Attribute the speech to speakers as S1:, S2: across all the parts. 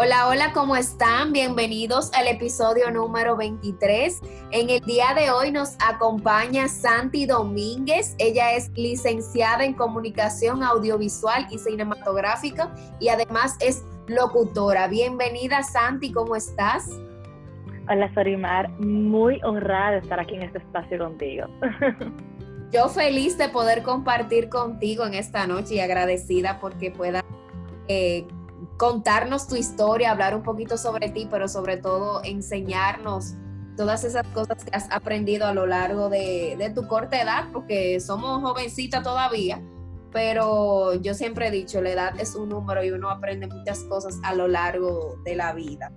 S1: Hola, hola, ¿cómo están? Bienvenidos al episodio número 23. En el día de hoy nos acompaña Santi Domínguez. Ella es licenciada en comunicación audiovisual y cinematográfica y además es locutora. Bienvenida, Santi, ¿cómo estás?
S2: Hola, Sorimar. Muy honrada de estar aquí en este espacio contigo.
S1: Yo feliz de poder compartir contigo en esta noche y agradecida porque pueda eh, contarnos tu historia, hablar un poquito sobre ti, pero sobre todo enseñarnos todas esas cosas que has aprendido a lo largo de, tu corta edad, porque somos jovencitas todavía, pero yo siempre he dicho, la edad es un número y uno aprende muchas cosas a lo largo de la vida.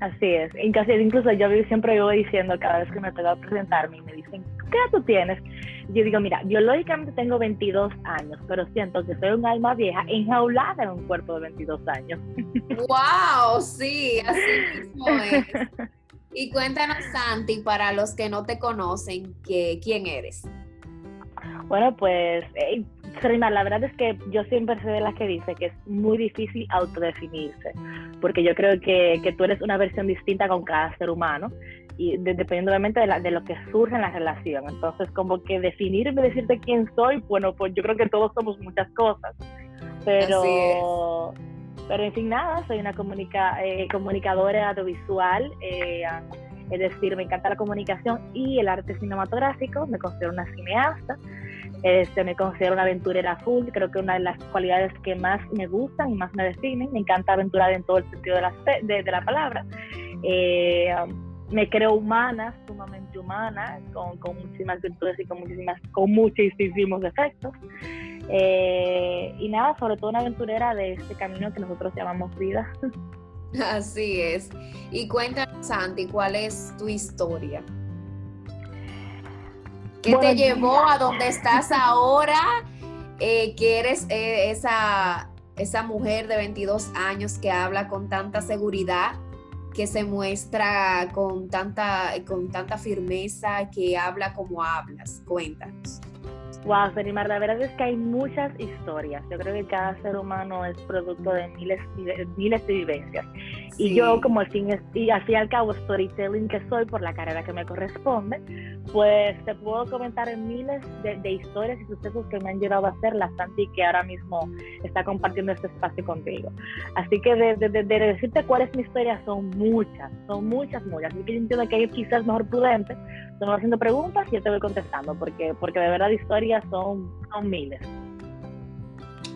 S2: Así es, incluso yo siempre voy diciendo cada vez que me toca presentarme y me dicen, ¿qué edad tú tienes? Yo digo, mira, biológicamente tengo 22 años, pero siento que soy un alma vieja enjaulada en un cuerpo de 22 años.
S1: ¡Wow! Sí, así mismo es. Y cuéntanos, Santi, para los que no te conocen, que, ¿quién eres?
S2: Bueno, pues, hey, la verdad es que yo siempre soy de las que dice que es muy difícil autodefinirse, porque yo creo que, que tú eres una versión distinta con cada ser humano y dependiendo obviamente de, de, lo que surge en la relación. Entonces, como que definirme, decirte quién soy, bueno, pues yo creo que todos somos muchas cosas, pero, pero en fin, nada, soy una comunica, eh, comunicadora audiovisual, eh, es decir, me encanta la comunicación y el arte cinematográfico, me considero una cineasta. Este, me considero una aventurera full, creo que una de las cualidades que más me gustan y más me definen, me encanta aventurar en todo el sentido de la, de, la palabra. Eh, me creo humana, sumamente humana, con, con, muchísimas virtudes y con, muchísimas, con muchísimos defectos. Eh, y nada, sobre todo una aventurera de este camino que nosotros llamamos vida.
S1: Así es. Y cuéntanos, Santi, ¿cuál es tu historia? ¿Qué te llevó a donde estás ahora? Eh, que eres eh, esa, esa mujer de 22 años que habla con tanta seguridad que se muestra con tanta, con tanta firmeza, que habla como hablas. Cuéntanos.
S2: Wow, Serimar, la verdad es que hay muchas historias. Yo creo que cada ser humano es producto de miles, de miles de vivencias. Y yo, como al fin, y al fin y al cabo, storytelling que soy por la carrera que me corresponde, pues te puedo comentar en miles de, historias y sucesos que me han llevado a ser la Santi que ahora mismo está compartiendo este espacio contigo. Así que de, de, de decirte cuál es mi historia son muchas, son muchas, muchas. Así que yo entiendo que hay quizás mejor prudente, me haciendo preguntas y yo te voy contestando, porque, porque de verdad son, son miles.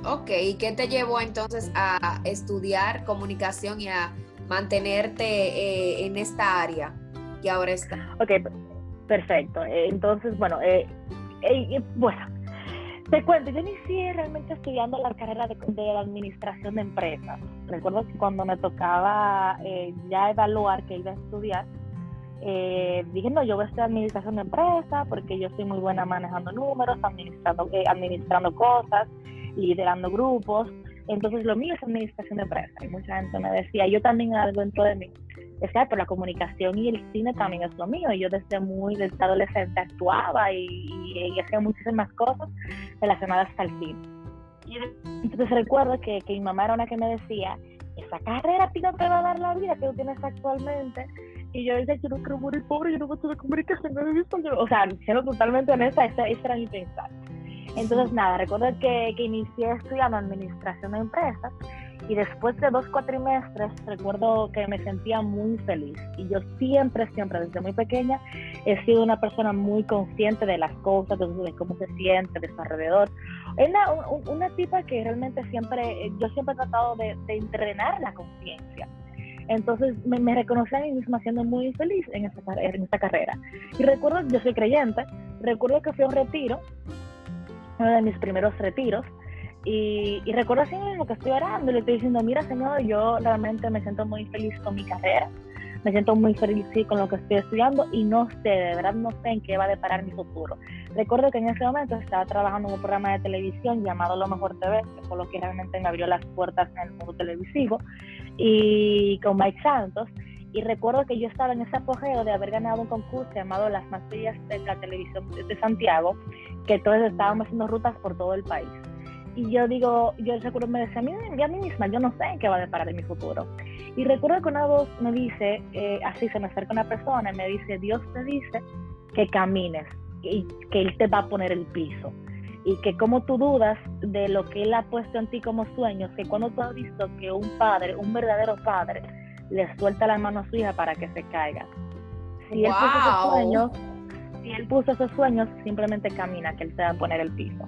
S1: Ok, ¿y qué te llevó entonces a estudiar comunicación y a mantenerte eh, en esta área que ahora está.
S2: Ok, perfecto. Entonces, bueno, eh, eh, bueno, te cuento, yo inicié realmente estudiando la carrera de, de administración de empresas. Recuerdo que cuando me tocaba ya evaluar qué iba a estudiar, dije, no, yo voy a estudiar administración de empresas porque yo soy muy buena manejando números, administrando, administrando cosas, liderando grupos. Entonces lo mío es administración de empresa. Y mucha gente me decía, yo también algo dentro de mí. Decía, pero la comunicación y el cine también es lo mío. Y yo desde muy desde adolescente actuaba y, hacía muchísimas cosas relacionadas al cine. Y entonces recuerdo que, que mi mamá era una que me decía, esa carrera a te va a dar la vida que tú tienes actualmente. Y yo decía, yo no quiero morir pobre, yo no voy a estudiar comunicación. O sea, siendo totalmente honesta, ese, ese era mi pensar. Entonces, nada, recuerdo que, que inicié estudiando administración de empresas y después de dos cuatrimestres recuerdo que me sentía muy feliz y yo siempre, siempre desde muy pequeña he sido una persona muy consciente de las cosas, de, cómo se siente, de su alrededor. Es una, una, tipa que realmente siempre, yo siempre he tratado de, entrenar la conciencia. Entonces me, me, reconocí a mí misma siendo muy feliz en esta, en esta carrera. Y recuerdo, yo soy creyente, recuerdo que fui a un retiro, uno de mis primeros retiros, y, y, recuerdo así mismo que estoy orando y le estoy diciendo, mira Señor, yo realmente me siento muy feliz con mi carrera, me siento muy feliz con lo que estoy estudiando y no sé, de verdad no sé en qué va a deparar mi futuro. Recuerdo que en ese momento estaba trabajando en un programa de televisión llamado Lo Mejor TV, que fue lo que realmente me abrió las puertas en el mundo televisivo, y con Mike Santos. Y recuerdo que yo estaba en ese apogeo de haber ganado un concurso llamado Las Más Bellas de la Televisión de Santiago, que todos estábamos haciendo rutas por todo el país. Y yo digo, yo recuerdo, me decía a mí, a mí misma, yo no sé en qué va a deparar en mi futuro. Y recuerdo que una voz me dice, eh, así se me acerca una persona y me dice, Dios te dice que camines y que Él te va a poner el piso. Y que como tú dudas de lo que Él ha puesto en ti como sueños, que cuando tú has visto que un padre, un verdadero padre, le suelta la mano a su hija para que se caiga. Si él puso esos sueños, si él puso esos sueños, simplemente camina, que él te va a poner el piso.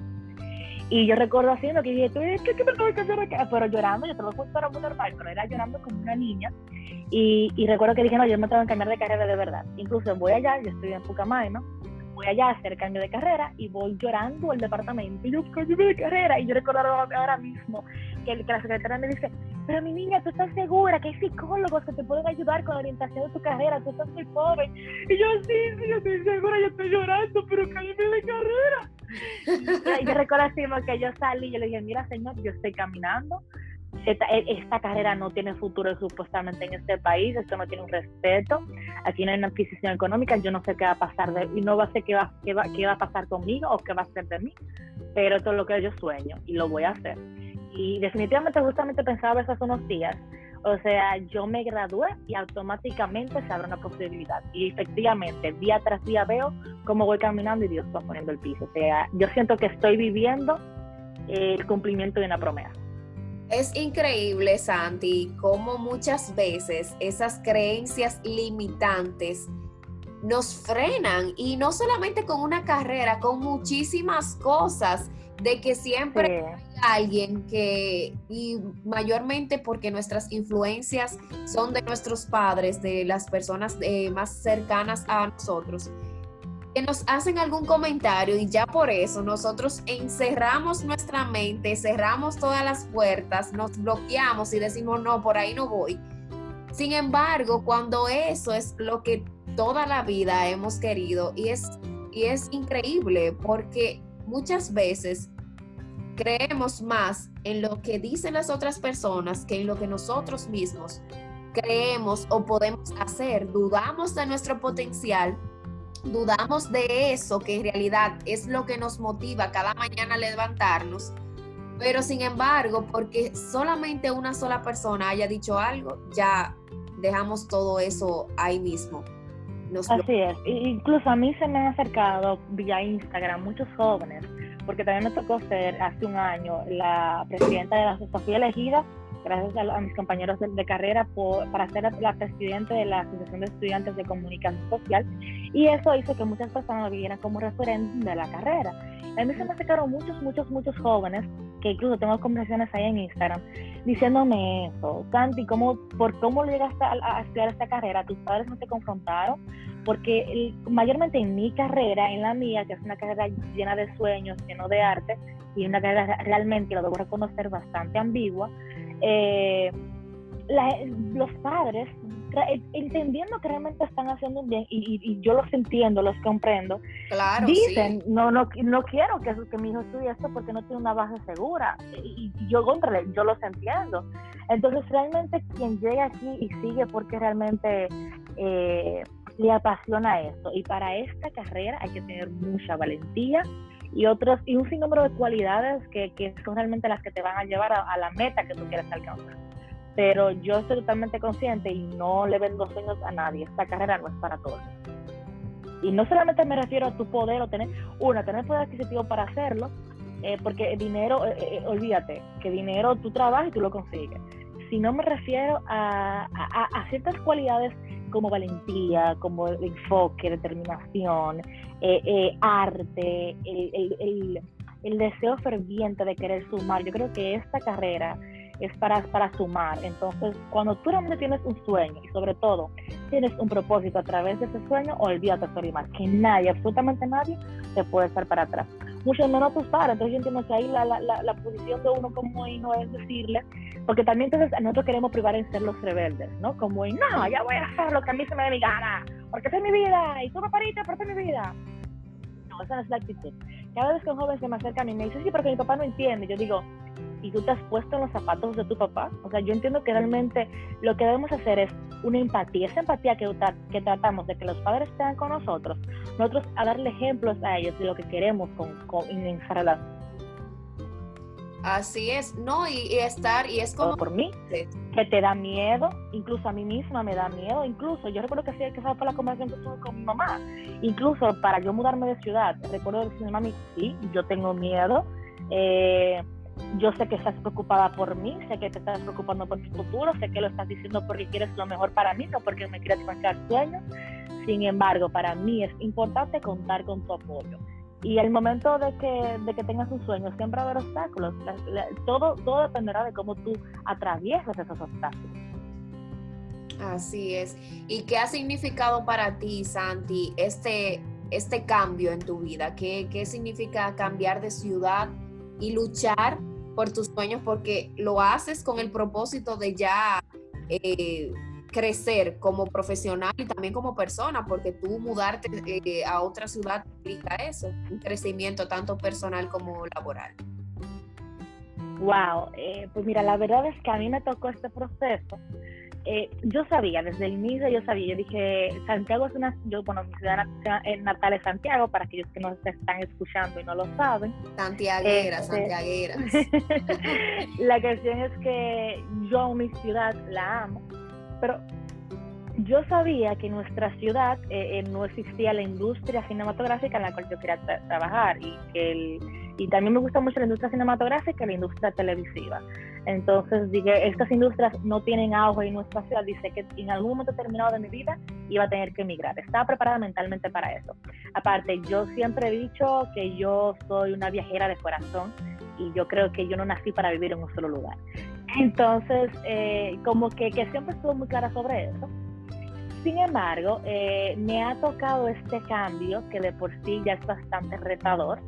S2: Y yo recuerdo haciendo que dije, ¿qué, qué me tengo que cambiar acá? Pero llorando, yo te lo era muy normal, pero era llorando como una niña. Y, y recuerdo que dije, no, yo me tengo que cambiar de carrera de verdad. Incluso voy allá, yo estoy en Pucamay, ¿no? Voy allá a hacer cambio de carrera y voy llorando al departamento. Y yo, cambio de carrera. Y yo recuerdo ahora mismo que, la secretaria me dice, pero mi niña, ¿tú estás segura que hay psicólogos que te pueden ayudar con la orientación de tu carrera? Tú estás muy joven. Y yo, sí, sí, yo estoy segura, yo estoy llorando, pero cállate de carrera y yo recuerdo así que yo salí y yo le dije, mira señor, yo estoy caminando, esta, e, esta, carrera no tiene futuro supuestamente en este país, esto no tiene un respeto, aquí no hay una adquisición económica, yo no sé qué va a pasar de, y no va a ser qué va, qué va, qué va a pasar conmigo o qué va a ser de mí, pero esto es lo que yo sueño y lo voy a hacer. Y definitivamente justamente pensaba eso hace unos días, o sea, yo me gradué y automáticamente se abre una posibilidad. Y efectivamente, día tras día veo cómo voy caminando y Dios va poniendo el piso. O sea, yo siento que estoy viviendo el cumplimiento de una promesa.
S3: Es increíble, Santi, cómo muchas veces esas creencias limitantes nos frenan y no solamente con una carrera, con muchísimas cosas de que siempre hay alguien que, y mayormente porque nuestras influencias son de nuestros padres, de las personas eh, más cercanas a nosotros, que nos hacen algún comentario y ya por eso nosotros encerramos nuestra mente, cerramos todas las puertas, nos bloqueamos y decimos, no, por ahí no voy. Sin embargo, cuando eso es lo que toda la vida hemos querido y es, y es increíble porque muchas veces creemos más en lo que dicen las otras personas que en lo que nosotros mismos creemos o podemos hacer. Dudamos de nuestro potencial, dudamos de eso que en realidad es lo que nos motiva cada mañana a levantarnos. Pero sin embargo, porque solamente una sola persona haya dicho algo, ya dejamos todo eso ahí mismo.
S2: Así es. Incluso a mí se me han acercado vía Instagram muchos jóvenes, porque también me tocó ser hace un año la presidenta de la asociación elegida, gracias a, mis compañeros de, carrera, para ser la, presidenta de la Asociación de Estudiantes de Comunicación Social. Y eso hizo que muchas personas me vieran como referente de la carrera. A mí se me acercaron muchos, muchos, muchos jóvenes, que incluso tengo conversaciones ahí en Instagram, diciéndome eso. Santi, ¿cómo, ¿por cómo llegaste a, estudiar esta carrera? ¿Tus padres no te confrontaron? Porque mayormente en mi carrera, en la mía, que es una carrera llena de sueños, lleno de arte, y una carrera realmente, lo debo reconocer, bastante ambigua, eh, los padres entendiendo que realmente están haciendo un bien y, yo los entiendo, los comprendo,
S3: claro,
S2: dicen, no, no, no quiero que, que mi hijo estudie esto porque no tiene una base segura. Y, yo, yo los entiendo. Entonces, realmente quien llega aquí y sigue porque realmente eh, le apasiona esto. Y para esta carrera hay que tener mucha valentía y otros y un sinnúmero de cualidades que, que son realmente las que te van a llevar a la meta que tú quieres alcanzar pero yo estoy totalmente consciente y no le vendo sueños a nadie. Esta carrera no es para todos. Y no solamente me refiero a tu poder o tener, una, tener poder adquisitivo para hacerlo, eh, porque dinero, eh, eh, olvídate, que dinero tú trabajas y tú lo consigues. Si no me refiero a, a, ciertas cualidades como valentía, como enfoque, determinación, eh, eh, arte, el, el, deseo ferviente de querer sumar. Yo creo que esta carrera es para, para sumar. Entonces, cuando tú realmente tienes un sueño y sobre todo tienes un propósito a través de ese sueño, olvídate, más que nadie, absolutamente nadie, te puede estar para atrás. Mucho menos tus padres. Entonces, yo entiendo que ahí la, la, la, posición de uno como hijo es decirle, porque también entonces nosotros queremos privar en ser los rebeldes, ¿no? Como, no, ya voy a hacer lo que a mí se me dé mi gana, porque esta es mi vida, y tú me pariste, esta es mi vida. No, esa no es la actitud. Cada vez que un joven se me acerca a mí y me dice, sí, porque mi papá no entiende, yo digo, y tú te has puesto en los zapatos de tu papá. O sea, yo entiendo que realmente lo que debemos hacer es una empatía, esa empatía que, que tratamos de que los padres estén con nosotros, nosotros a darle ejemplos a ellos de lo que queremos con, con en esa relación.
S3: Así es, no, y, estar, y es como...
S2: Por mí, que te da miedo, incluso a mí misma me da miedo, incluso, yo recuerdo que, que esa fue la conversación que tuve con mi mamá, incluso para yo mudarme de ciudad, recuerdo decirle, mami, sí, yo tengo miedo, eh, yo sé que estás preocupada por mí, sé que te estás preocupando por mi futuro, sé que lo estás diciendo porque quieres lo mejor para mí, no porque me quieres marcar sueños. Sin embargo, para mí es importante contar con tu apoyo. Y el momento de que, de que tengas un sueño, siempre va a haber obstáculos. todo, todo dependerá de cómo tú atraviesas esos obstáculos.
S3: Así es. ¿Y qué ha significado para ti, Santi, este, este cambio en tu vida? ¿Qué, qué significa cambiar de ciudad y luchar por tus sueños porque lo haces con el propósito de ya eh, crecer como profesional y también como persona, porque tú mudarte eh, a otra ciudad implica eso, un crecimiento tanto personal como laboral.
S2: Wow, eh, pues mira, la verdad es que a mí me tocó este proceso eh, yo sabía, desde el inicio yo sabía, yo dije, Santiago es una, yo, bueno, mi ciudad natal es Santiago, para aquellos que nos están escuchando y no lo saben.
S3: Santiaguera, este, Santiaguera.
S2: la cuestión es que yo mi ciudad la amo, pero yo sabía que en nuestra ciudad eh, eh, no existía la industria cinematográfica en la cual yo quería trabajar y que el, y también me gusta mucho la industria cinematográfica y la industria televisiva. Entonces dije, estas industrias no tienen auge en nuestra ciudad. Dice que en algún momento determinado de mi vida iba a tener que emigrar. Estaba preparada mentalmente para eso. Aparte, yo siempre he dicho que yo soy una viajera de corazón y yo creo que yo no nací para vivir en un solo lugar. Entonces, eh, como que, que siempre estuve muy clara sobre eso. Sin embargo, eh, me ha tocado este cambio que de por sí ya es bastante retador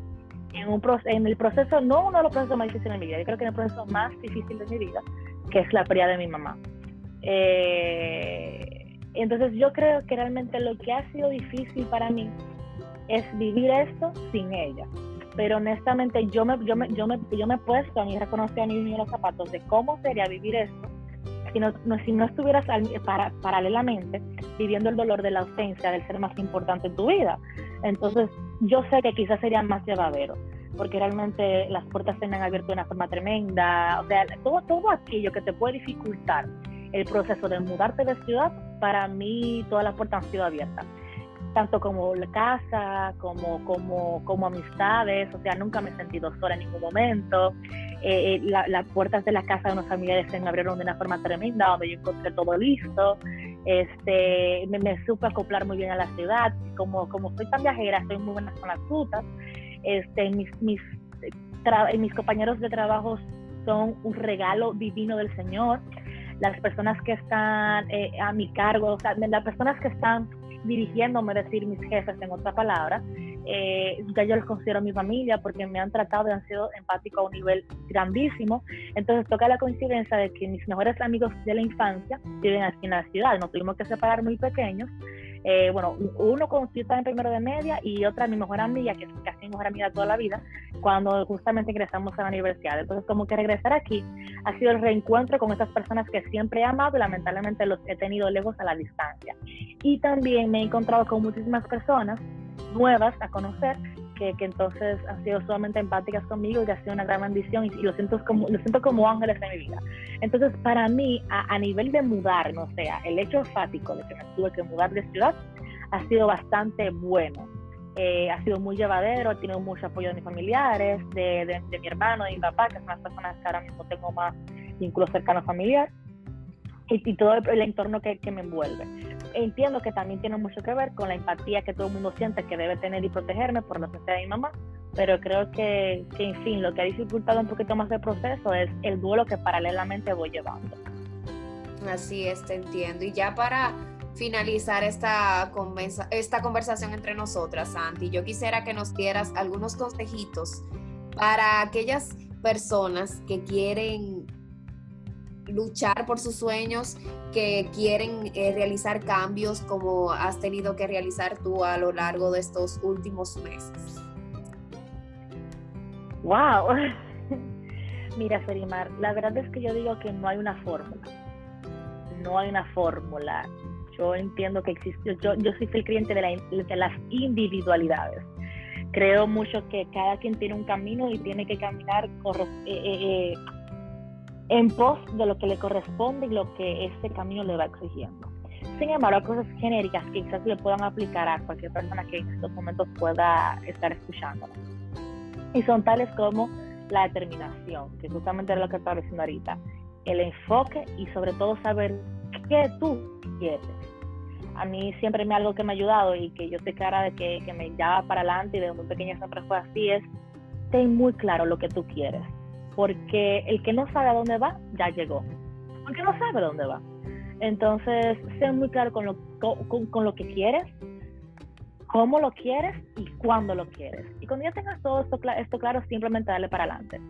S2: en, el proceso, no uno de los procesos más difíciles de mi vida, yo creo que en el proceso más difícil de mi vida, que es la pérdida de mi mamá. Eh, entonces yo creo que realmente lo que ha sido difícil para mí es vivir esto sin ella. Pero honestamente yo me, yo me, yo me, yo me he puesto a mí reconocer a mí mismo los zapatos de cómo sería vivir esto si no, si no estuvieras para, paralelamente viviendo el dolor de la ausencia del ser más importante en tu vida. Entonces, yo sé que quizás sería más llevadero, porque realmente las puertas se me han abierto de una forma tremenda, o sea, todo, todo aquello que te puede dificultar el proceso de mudarte de ciudad, para mí todas las puertas han sido abiertas tanto como la casa, como, como, como amistades, o sea, nunca me he sentido sola en ningún momento. Eh, eh, las puertas de la casa de unos familiares se me abrieron de una forma tremenda, donde yo encontré todo listo este, me, me, supe acoplar muy bien a la ciudad, como, como soy tan viajera, soy muy buena con las frutas, este, mis, mis, mis compañeros de trabajo son un regalo divino del Señor, las personas que están eh, a mi cargo, o sea, las personas que están dirigiéndome, decir mis jefes en otra palabra, eh, ya yo los considero mi familia porque me han tratado y han sido empáticos a un nivel grandísimo. Entonces toca la coincidencia de que mis mejores amigos de la infancia viven aquí en la ciudad. Nos tuvimos que separar muy pequeños. Eh, bueno, uno con yo estaba en primero de media y otra mi mejor amiga, que es casi mi mejor amiga toda la vida, cuando justamente ingresamos a la universidad. Entonces, como que regresar aquí ha sido el reencuentro con esas personas que siempre he amado y lamentablemente los he tenido lejos a la distancia. Y también me he encontrado con muchísimas personas nuevas a conocer que, que, entonces han sido sumamente empáticas conmigo y que ha sido una gran bendición y, lo, siento como, lo siento como ángeles de mi vida. Entonces, para mí, a, a nivel de mudarme, o sea, el hecho enfático de que me tuve que mudar de ciudad, ha sido bastante bueno. Eh, ha sido muy llevadero, he tenido mucho apoyo de mis familiares, de, de, mi hermano, de mi papá, que son las personas que ahora mismo tengo más vínculo cercano familiar, y, y todo el, el entorno que, que, me envuelve. Entiendo que también tiene mucho que ver con la empatía que todo el mundo siente que debe tener y protegerme por la sociedad de mi mamá, pero creo que, que, en fin, lo que ha dificultado un poquito más el proceso es el duelo que paralelamente voy llevando.
S3: Así es, te entiendo. Y ya para finalizar esta, esta conversación entre nosotras, Santi, yo quisiera que nos dieras algunos consejitos para aquellas personas que quieren luchar por sus sueños, que quieren eh, realizar cambios como has tenido que realizar tú a lo largo de estos últimos meses.
S2: Wow. Mira, Ferimar, la verdad es que yo digo que no hay una fórmula. No hay una fórmula. Yo entiendo que existe, yo, yo soy el cliente de, de las individualidades creo mucho que cada quien tiene un camino y tiene que caminar eh, eh, eh, en pos de lo que le corresponde y lo que ese camino le va exigiendo. Sin embargo, hay cosas genéricas que quizás le puedan aplicar a cualquier persona que en estos momentos pueda estar escuchando. Y son tales como la determinación, que justamente es lo que estaba diciendo ahorita, el enfoque y sobre todo saber qué tú quieres a mí siempre me algo que me ha ayudado y que yo estoy clara de que, que me lleva para adelante y desde muy pequeña siempre fue así, es ten muy claro lo que tú quieres. Porque el que no sabe a dónde va, ya llegó. Porque no sabe a dónde va. Entonces, sé muy claro con lo, con, con lo que quieres, cómo lo quieres y cuándo lo quieres. Y cuando ya tengas todo esto, esto claro, simplemente dale para adelante.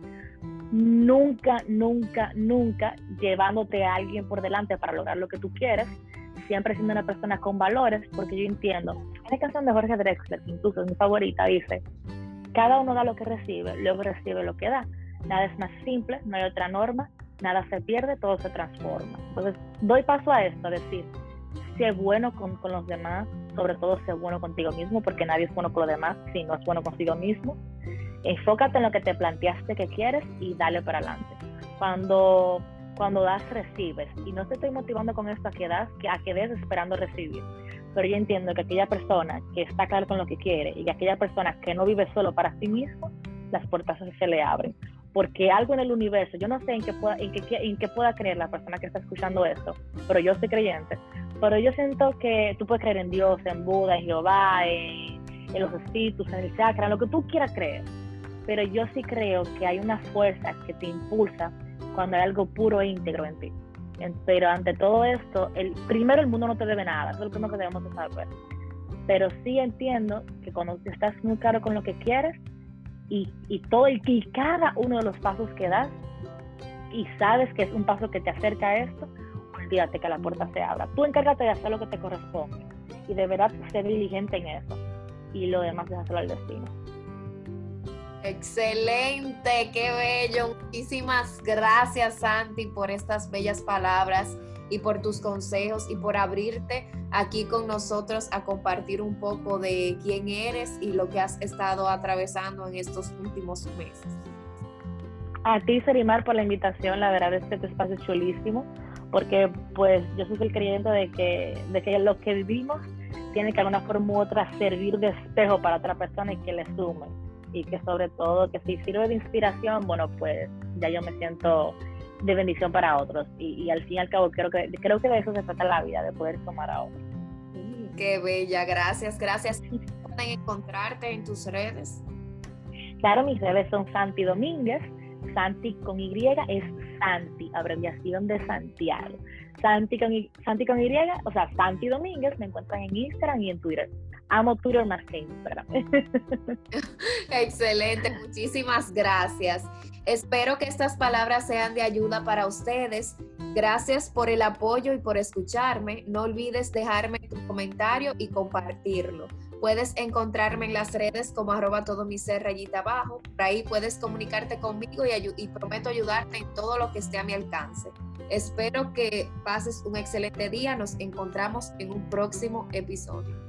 S2: Nunca, nunca, nunca llevándote a alguien por delante para lograr lo que tú quieres, siempre siendo una persona con valores, porque yo entiendo. Hay canción de Jorge Drexler, incluso es mi favorita, dice, cada uno da lo que recibe, luego recibe lo que da. Nada es más simple, no hay otra norma, nada se pierde, todo se transforma. Entonces, doy paso a esto, a decir, sé bueno con, con los demás, sobre todo sé bueno contigo mismo, porque nadie es bueno con los demás si no es bueno contigo mismo. Enfócate en lo que te planteaste que quieres y dale para adelante. Cuando cuando das, recibes. Y no te estoy motivando con esto a que das, que a que des esperando recibir. Pero yo entiendo que aquella persona que está clara con lo que quiere y aquella persona que no vive solo para sí mismo, las puertas se le abren. Porque algo en el universo, yo no sé en qué pueda, en qué, en qué pueda creer la persona que está escuchando esto, pero yo soy creyente. Pero yo siento que tú puedes creer en Dios, en Buda, en Jehová, en, en los espíritus, en el chakra, en lo que tú quieras creer. Pero yo sí creo que hay una fuerza que te impulsa cuando hay algo puro e íntegro en ti. Pero ante todo esto, el, primero el mundo no te debe nada, eso es lo primero que debemos de saber. Pero sí entiendo que cuando estás muy claro con lo que quieres y, todo y cada uno de los pasos que das y sabes que es un paso que te acerca a esto, olvídate que la puerta se abra. Tú encárgate de hacer lo que te corresponde y deberás ser diligente en eso. Y lo demás hacerlo al destino.
S3: Excelente, qué bello. Muchísimas gracias, Santi, por estas bellas palabras y por tus consejos y por abrirte aquí con nosotros a compartir un poco de quién eres y lo que has estado atravesando en estos últimos meses.
S2: A ti, Serimar, por la invitación. La verdad es que este espacio es chulísimo porque pues yo soy el creyente de que, de que lo que vivimos tiene que de alguna forma u otra servir de espejo para otra persona y que le sume y que sobre todo que si sirve de inspiración, bueno, pues ya yo me siento de bendición para otros y, al fin y al cabo creo que, creo que de eso se trata la vida, de poder tomar a otros.
S3: Qué bella, gracias, gracias. ¿Pueden encontrarte en tus redes?
S2: Claro, mis redes son Santi Domínguez, Santi con Y es Santi, abreviación de Santiago. Santi con, Santi con Y, o sea, Santi Domínguez, me encuentran en Instagram y en Twitter amo Twitter más que Instagram.
S3: Excelente, muchísimas gracias. Espero que estas palabras sean de ayuda para ustedes. Gracias por el apoyo y por escucharme. No olvides dejarme tu comentario y compartirlo. Puedes encontrarme en las redes como arroba todo mi abajo. Por ahí puedes comunicarte conmigo y, y prometo ayudarte en todo lo que esté a mi alcance. Espero que pases un excelente día. Nos encontramos en un próximo episodio.